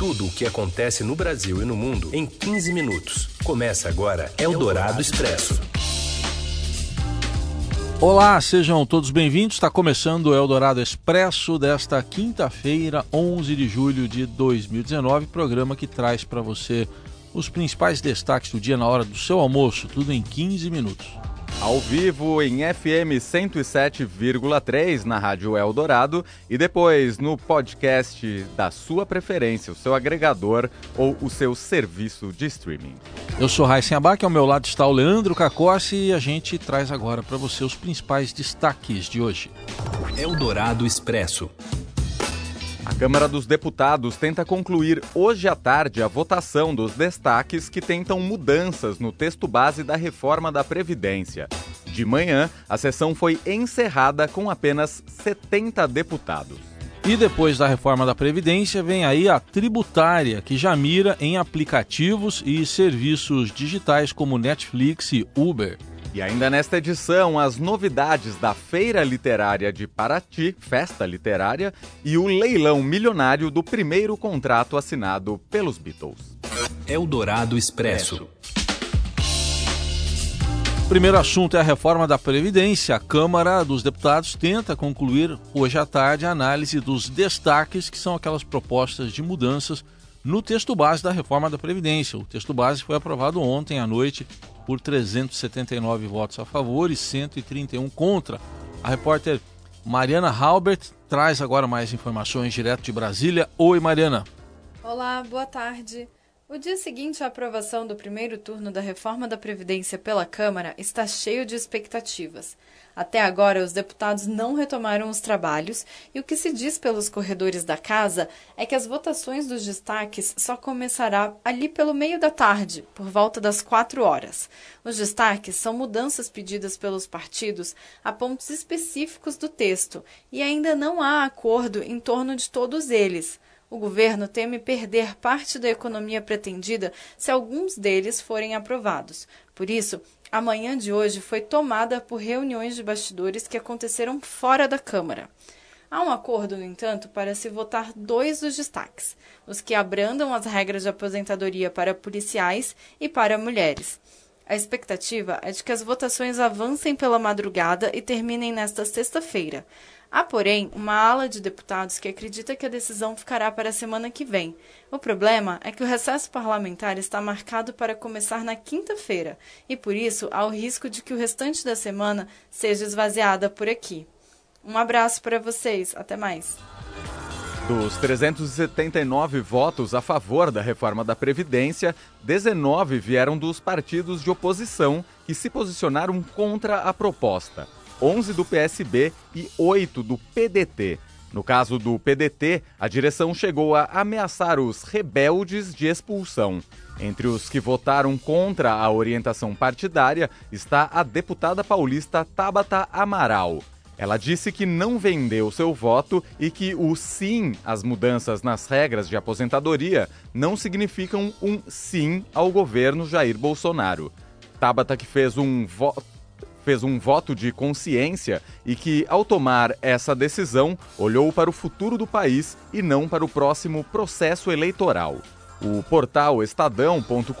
tudo o que acontece no Brasil e no mundo em 15 minutos. Começa agora Eldorado Expresso. Olá, sejam todos bem-vindos. Está começando o Eldorado Expresso desta quinta-feira, 11 de julho de 2019, programa que traz para você os principais destaques do dia na hora do seu almoço, tudo em 15 minutos. Ao vivo em FM 107,3 na Rádio Eldorado e depois no podcast da sua preferência, o seu agregador ou o seu serviço de streaming. Eu sou Raíssen Abac, ao meu lado está o Leandro Cacossi e a gente traz agora para você os principais destaques de hoje. Eldorado Expresso. A Câmara dos Deputados tenta concluir hoje à tarde a votação dos destaques que tentam mudanças no texto base da reforma da Previdência. De manhã, a sessão foi encerrada com apenas 70 deputados. E depois da reforma da Previdência, vem aí a tributária, que já mira em aplicativos e serviços digitais como Netflix e Uber. E ainda nesta edição, as novidades da Feira Literária de Paraty, Festa Literária, e o leilão milionário do primeiro contrato assinado pelos Beatles. Eldorado Expresso. O primeiro assunto é a reforma da Previdência. A Câmara dos Deputados tenta concluir hoje à tarde a análise dos destaques, que são aquelas propostas de mudanças no texto base da reforma da Previdência. O texto base foi aprovado ontem à noite por 379 votos a favor e 131 contra. A repórter Mariana Halbert traz agora mais informações direto de Brasília. Oi, Mariana. Olá, boa tarde. O dia seguinte à aprovação do primeiro turno da reforma da Previdência pela Câmara está cheio de expectativas. Até agora, os deputados não retomaram os trabalhos e o que se diz pelos corredores da casa é que as votações dos destaques só começará ali pelo meio da tarde, por volta das quatro horas. Os destaques são mudanças pedidas pelos partidos a pontos específicos do texto e ainda não há acordo em torno de todos eles. O governo teme perder parte da economia pretendida se alguns deles forem aprovados. Por isso, a manhã de hoje foi tomada por reuniões de bastidores que aconteceram fora da Câmara. Há um acordo, no entanto, para se votar dois dos destaques: os que abrandam as regras de aposentadoria para policiais e para mulheres. A expectativa é de que as votações avancem pela madrugada e terminem nesta sexta-feira. Há, porém, uma ala de deputados que acredita que a decisão ficará para a semana que vem. O problema é que o recesso parlamentar está marcado para começar na quinta-feira e, por isso, há o risco de que o restante da semana seja esvaziada por aqui. Um abraço para vocês, até mais. Dos 379 votos a favor da reforma da Previdência, 19 vieram dos partidos de oposição que se posicionaram contra a proposta. 11 do PSB e 8 do PDT. No caso do PDT, a direção chegou a ameaçar os rebeldes de expulsão. Entre os que votaram contra a orientação partidária está a deputada paulista Tabata Amaral. Ela disse que não vendeu seu voto e que o sim às mudanças nas regras de aposentadoria não significam um sim ao governo Jair Bolsonaro. Tabata que fez um voto fez um voto de consciência e que, ao tomar essa decisão, olhou para o futuro do país e não para o próximo processo eleitoral. O portal estadão.com.br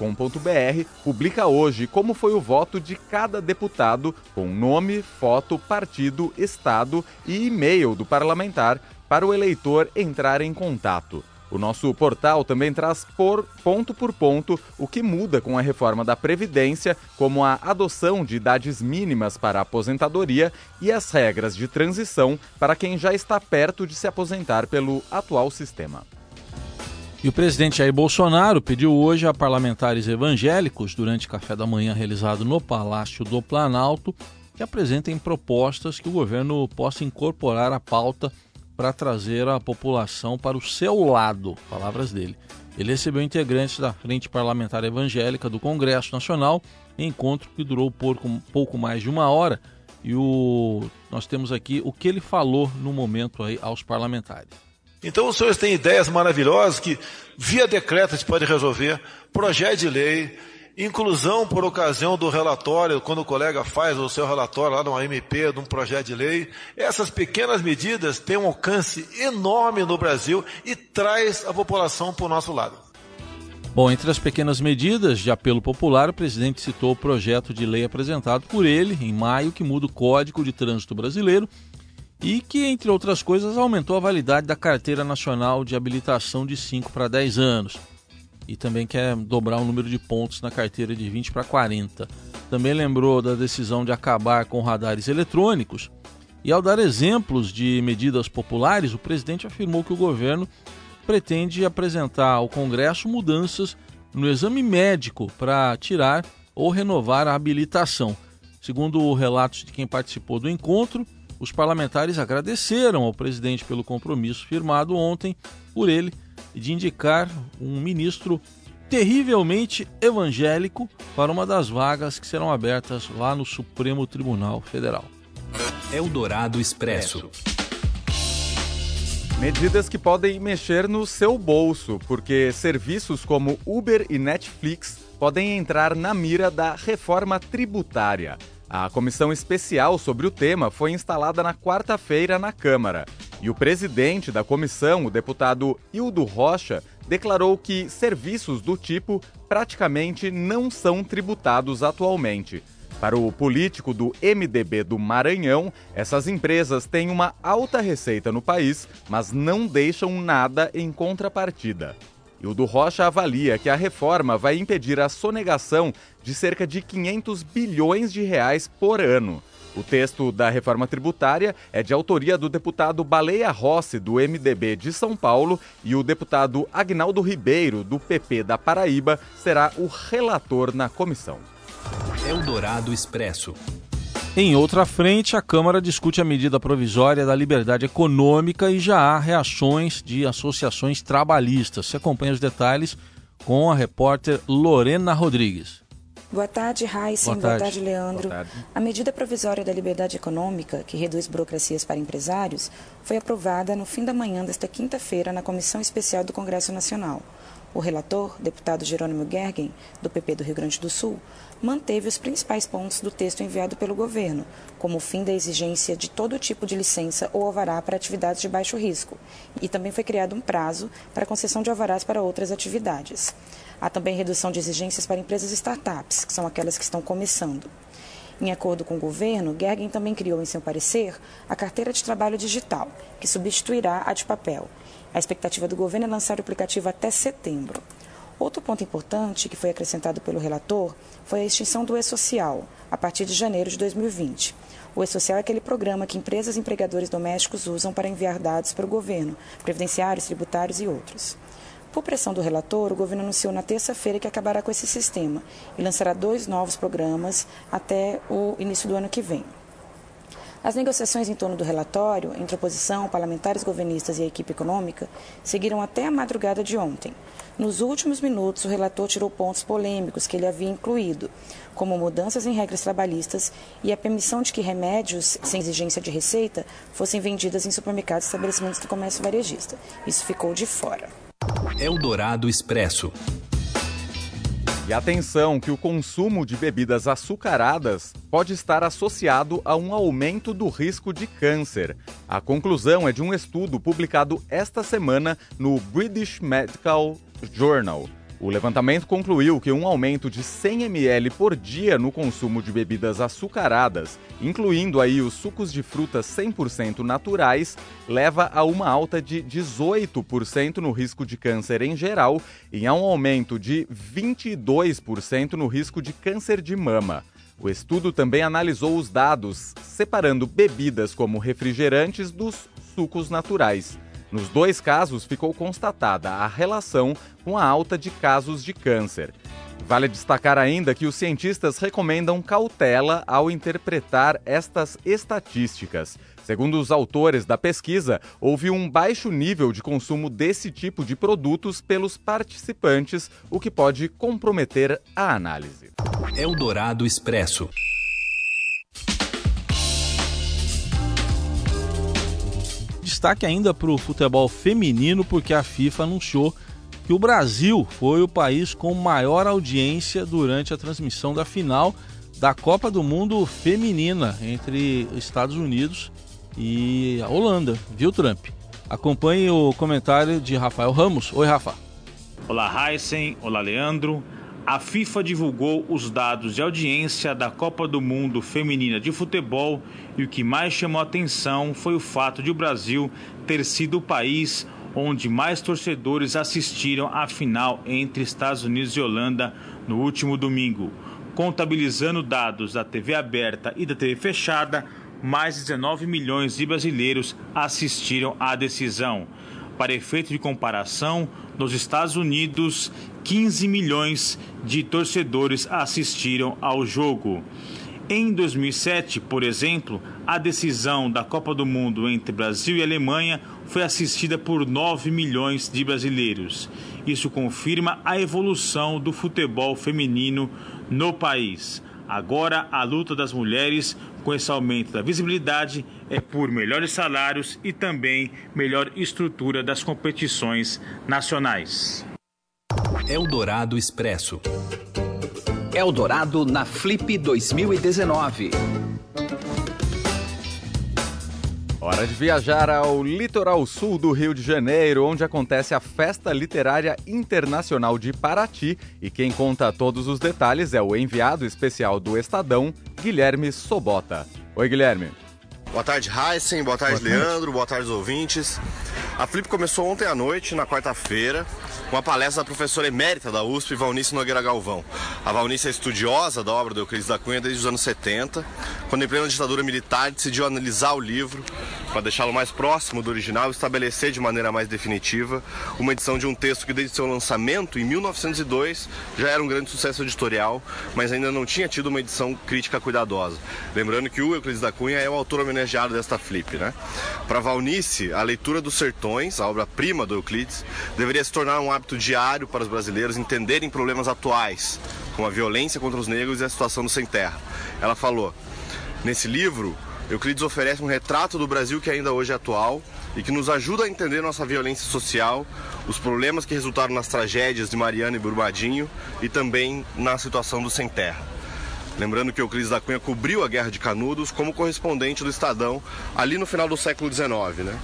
publica hoje como foi o voto de cada deputado, com nome, foto, partido, estado e e-mail do parlamentar para o eleitor entrar em contato. O nosso portal também traz por ponto por ponto o que muda com a reforma da Previdência, como a adoção de idades mínimas para a aposentadoria e as regras de transição para quem já está perto de se aposentar pelo atual sistema. E o presidente Jair Bolsonaro pediu hoje a parlamentares evangélicos, durante café da manhã realizado no Palácio do Planalto, que apresentem propostas que o governo possa incorporar à pauta para trazer a população para o seu lado, palavras dele. Ele recebeu integrantes da Frente Parlamentar Evangélica do Congresso Nacional, em encontro que durou pouco, pouco mais de uma hora, e o, nós temos aqui o que ele falou no momento aí aos parlamentares. Então os senhores têm ideias maravilhosas que via decreto se pode resolver, projeto de lei, inclusão por ocasião do relatório, quando o colega faz o seu relatório lá no AMP, de um projeto de lei. Essas pequenas medidas têm um alcance enorme no Brasil e traz a população para o nosso lado. Bom, entre as pequenas medidas de apelo popular, o presidente citou o projeto de lei apresentado por ele em maio que muda o Código de Trânsito Brasileiro e que, entre outras coisas, aumentou a validade da Carteira Nacional de Habilitação de 5 para 10 anos e também quer dobrar o número de pontos na carteira de 20 para 40. Também lembrou da decisão de acabar com radares eletrônicos. E ao dar exemplos de medidas populares, o presidente afirmou que o governo pretende apresentar ao Congresso mudanças no exame médico para tirar ou renovar a habilitação. Segundo relatos de quem participou do encontro, os parlamentares agradeceram ao presidente pelo compromisso firmado ontem por ele de indicar um ministro terrivelmente evangélico para uma das vagas que serão abertas lá no Supremo Tribunal Federal. Eldorado Expresso. Medidas que podem mexer no seu bolso, porque serviços como Uber e Netflix podem entrar na mira da reforma tributária. A comissão especial sobre o tema foi instalada na quarta-feira na Câmara. E o presidente da comissão, o deputado Hildo Rocha, declarou que serviços do tipo praticamente não são tributados atualmente. Para o político do MDB do Maranhão, essas empresas têm uma alta receita no país, mas não deixam nada em contrapartida. E o do Rocha avalia que a reforma vai impedir a sonegação de cerca de 500 bilhões de reais por ano. O texto da reforma tributária é de autoria do deputado Baleia Rossi, do MDB de São Paulo, e o deputado Agnaldo Ribeiro, do PP da Paraíba, será o relator na comissão. Eldorado Expresso. Em outra frente, a Câmara discute a medida provisória da liberdade econômica e já há reações de associações trabalhistas. Se acompanha os detalhes com a repórter Lorena Rodrigues. Boa tarde, Heisen. Boa, Boa tarde, Leandro. Boa tarde. A medida provisória da liberdade econômica, que reduz burocracias para empresários, foi aprovada no fim da manhã desta quinta-feira na Comissão Especial do Congresso Nacional. O relator, deputado Jerônimo Gergen, do PP do Rio Grande do Sul, manteve os principais pontos do texto enviado pelo governo, como o fim da exigência de todo tipo de licença ou alvará para atividades de baixo risco, e também foi criado um prazo para concessão de alvarás para outras atividades. Há também redução de exigências para empresas startups, que são aquelas que estão começando. Em acordo com o governo, Gergen também criou em seu parecer a carteira de trabalho digital, que substituirá a de papel a expectativa do governo é lançar o aplicativo até setembro. Outro ponto importante que foi acrescentado pelo relator foi a extinção do E-Social, a partir de janeiro de 2020. O E-Social é aquele programa que empresas e empregadores domésticos usam para enviar dados para o governo, previdenciários, tributários e outros. Por pressão do relator, o governo anunciou na terça-feira que acabará com esse sistema e lançará dois novos programas até o início do ano que vem. As negociações em torno do relatório, entre oposição, parlamentares governistas e a equipe econômica, seguiram até a madrugada de ontem. Nos últimos minutos, o relator tirou pontos polêmicos que ele havia incluído, como mudanças em regras trabalhistas e a permissão de que remédios sem exigência de receita fossem vendidos em supermercados e estabelecimentos do comércio varejista. Isso ficou de fora. Eldorado Expresso. E atenção que o consumo de bebidas açucaradas pode estar associado a um aumento do risco de câncer. A conclusão é de um estudo publicado esta semana no British Medical Journal. O levantamento concluiu que um aumento de 100 ml por dia no consumo de bebidas açucaradas, incluindo aí os sucos de frutas 100% naturais, leva a uma alta de 18% no risco de câncer em geral e a um aumento de 22% no risco de câncer de mama. O estudo também analisou os dados, separando bebidas como refrigerantes dos sucos naturais. Nos dois casos, ficou constatada a relação com a alta de casos de câncer. Vale destacar ainda que os cientistas recomendam cautela ao interpretar estas estatísticas. Segundo os autores da pesquisa, houve um baixo nível de consumo desse tipo de produtos pelos participantes, o que pode comprometer a análise. Eldorado Expresso. Destaque ainda para o futebol feminino, porque a FIFA anunciou que o Brasil foi o país com maior audiência durante a transmissão da final da Copa do Mundo Feminina entre Estados Unidos e a Holanda, viu, Trump? Acompanhe o comentário de Rafael Ramos. Oi, Rafa. Olá, Heisen. Olá, Leandro. A FIFA divulgou os dados de audiência da Copa do Mundo Feminina de Futebol e o que mais chamou a atenção foi o fato de o Brasil ter sido o país onde mais torcedores assistiram à final entre Estados Unidos e Holanda no último domingo. Contabilizando dados da TV aberta e da TV fechada, mais de 19 milhões de brasileiros assistiram à decisão. Para efeito de comparação, nos Estados Unidos, 15 milhões de torcedores assistiram ao jogo. Em 2007, por exemplo, a decisão da Copa do Mundo entre Brasil e Alemanha foi assistida por 9 milhões de brasileiros. Isso confirma a evolução do futebol feminino no país. Agora, a luta das mulheres com esse aumento da visibilidade é por melhores salários e também melhor estrutura das competições nacionais. Eldorado Expresso. Eldorado na Flip 2019. Hora de viajar ao litoral sul do Rio de Janeiro, onde acontece a Festa Literária Internacional de Paraty. E quem conta todos os detalhes é o enviado especial do Estadão, Guilherme Sobota. Oi, Guilherme. Boa tarde, Heisen. Boa tarde, Boa Leandro. Boa tarde, ouvintes. A Flip começou ontem à noite, na quarta-feira, com a palestra da professora emérita da USP, Valnice Nogueira Galvão. A Valnice é estudiosa da obra do Euclides da Cunha desde os anos 70, quando em plena ditadura militar decidiu analisar o livro para deixá-lo mais próximo do original estabelecer de maneira mais definitiva uma edição de um texto que desde seu lançamento em 1902 já era um grande sucesso editorial, mas ainda não tinha tido uma edição crítica cuidadosa. Lembrando que o Euclides da Cunha é o autor homenageado desta flip, né? Para Valnice, a leitura dos Sertões, a obra-prima do Euclides, deveria se tornar um hábito diário para os brasileiros entenderem problemas atuais, como a violência contra os negros e a situação do sem terra. Ela falou: Nesse livro, Euclides oferece um retrato do Brasil que ainda hoje é atual e que nos ajuda a entender nossa violência social, os problemas que resultaram nas tragédias de Mariana e Brumadinho e também na situação do sem terra. Lembrando que Euclides da Cunha cobriu a Guerra de Canudos como correspondente do Estadão ali no final do século XIX. Né?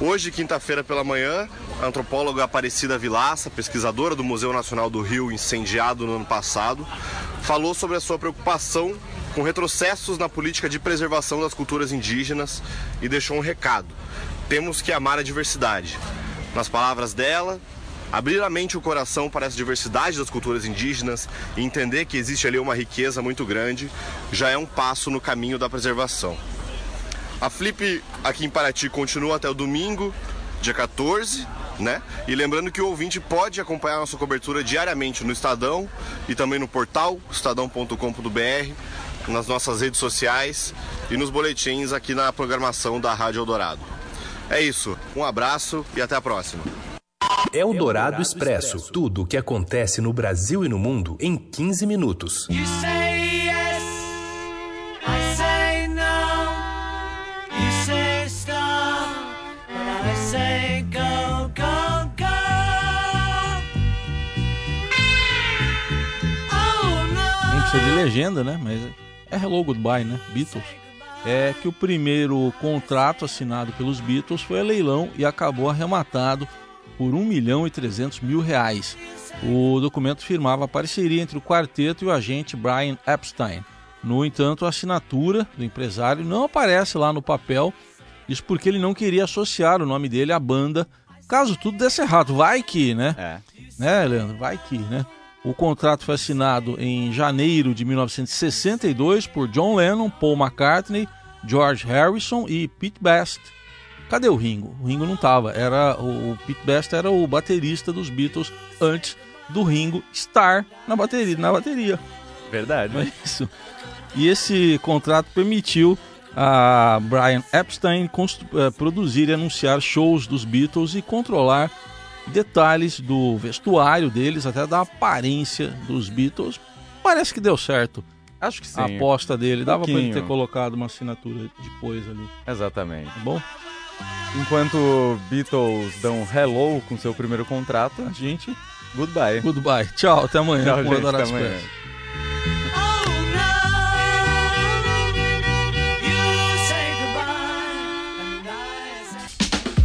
Hoje, quinta-feira pela manhã, a antropóloga Aparecida Vilaça, pesquisadora do Museu Nacional do Rio, incendiado no ano passado, falou sobre a sua preocupação com retrocessos na política de preservação das culturas indígenas e deixou um recado: temos que amar a diversidade. Nas palavras dela, abrir a mente e o coração para essa diversidade das culturas indígenas e entender que existe ali uma riqueza muito grande já é um passo no caminho da preservação. A Flip aqui em Paraty continua até o domingo, dia 14, né? E lembrando que o ouvinte pode acompanhar nossa cobertura diariamente no Estadão e também no portal estadão.com.br nas nossas redes sociais e nos boletins aqui na programação da Rádio Eldorado. É isso, um abraço e até a próxima. Eldorado Expresso tudo o que acontece no Brasil e no mundo em 15 minutos. precisa de legenda, né? Mas é Hello Goodbye, né? Beatles. É que o primeiro contrato assinado pelos Beatles foi a leilão e acabou arrematado por 1 milhão e 300 mil reais. O documento firmava a parceria entre o quarteto e o agente Brian Epstein. No entanto, a assinatura do empresário não aparece lá no papel, isso porque ele não queria associar o nome dele à banda, caso tudo desse errado. Vai que, né? É. Né, Leandro? Vai que, né? O contrato foi assinado em janeiro de 1962 por John Lennon, Paul McCartney, George Harrison e Pete Best. Cadê o Ringo? O Ringo não estava. Era o, o Pete Best era o baterista dos Beatles antes do Ringo estar na bateria. Na bateria. Verdade. É isso. E esse contrato permitiu a Brian Epstein eh, produzir e anunciar shows dos Beatles e controlar detalhes do vestuário deles, até da aparência dos Beatles. Parece que deu certo. Acho que sim. A aposta dele. Um Dava para ele ter colocado uma assinatura depois ali. Exatamente. Tá bom? Enquanto Beatles dão hello com seu primeiro contrato, a gente goodbye. Goodbye. Tchau, até amanhã. Tchau, gente, até amanhã.